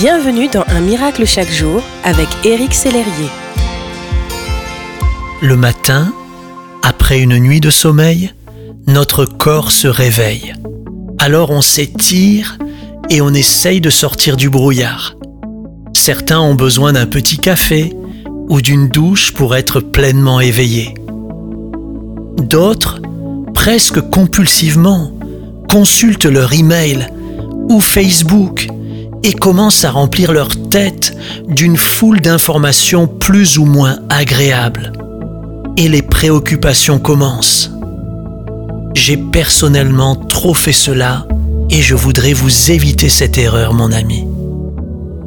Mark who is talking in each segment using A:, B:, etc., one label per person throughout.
A: Bienvenue dans Un miracle chaque jour avec Éric Sellerier.
B: Le matin, après une nuit de sommeil, notre corps se réveille. Alors on s'étire et on essaye de sortir du brouillard. Certains ont besoin d'un petit café ou d'une douche pour être pleinement éveillés. D'autres, presque compulsivement, consultent leur email ou Facebook et commencent à remplir leur tête d'une foule d'informations plus ou moins agréables. Et les préoccupations commencent. J'ai personnellement trop fait cela et je voudrais vous éviter cette erreur, mon ami.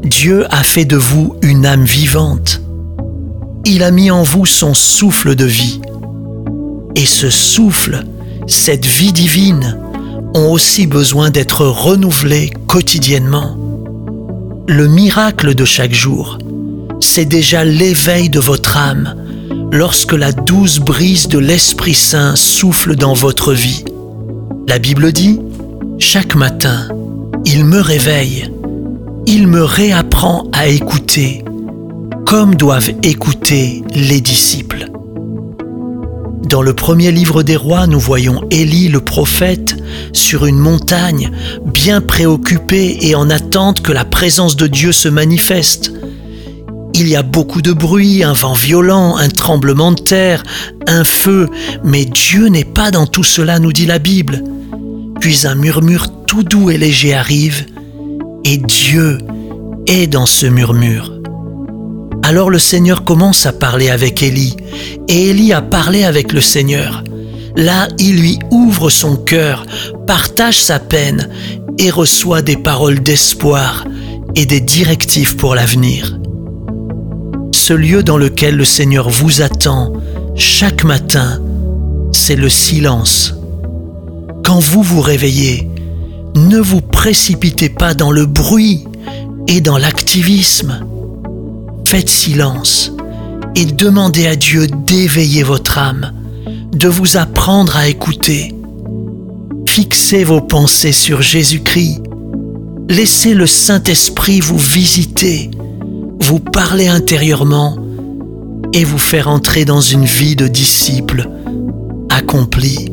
B: Dieu a fait de vous une âme vivante. Il a mis en vous son souffle de vie. Et ce souffle, cette vie divine, ont aussi besoin d'être renouvelés quotidiennement. Le miracle de chaque jour, c'est déjà l'éveil de votre âme lorsque la douce brise de l'Esprit Saint souffle dans votre vie. La Bible dit, chaque matin, il me réveille, il me réapprend à écouter, comme doivent écouter les disciples. Dans le premier livre des rois, nous voyons Élie le prophète sur une montagne, bien préoccupé et en attente que la présence de Dieu se manifeste. Il y a beaucoup de bruit, un vent violent, un tremblement de terre, un feu, mais Dieu n'est pas dans tout cela, nous dit la Bible. Puis un murmure tout doux et léger arrive, et Dieu est dans ce murmure. Alors le Seigneur commence à parler avec Élie, et Élie a parlé avec le Seigneur. Là, il lui ouvre son cœur, partage sa peine et reçoit des paroles d'espoir et des directives pour l'avenir. Ce lieu dans lequel le Seigneur vous attend chaque matin, c'est le silence. Quand vous vous réveillez, ne vous précipitez pas dans le bruit et dans l'activisme faites silence et demandez à Dieu d'éveiller votre âme, de vous apprendre à écouter. Fixez vos pensées sur Jésus-Christ. Laissez le Saint-Esprit vous visiter, vous parler intérieurement et vous faire entrer dans une vie de disciple accompli.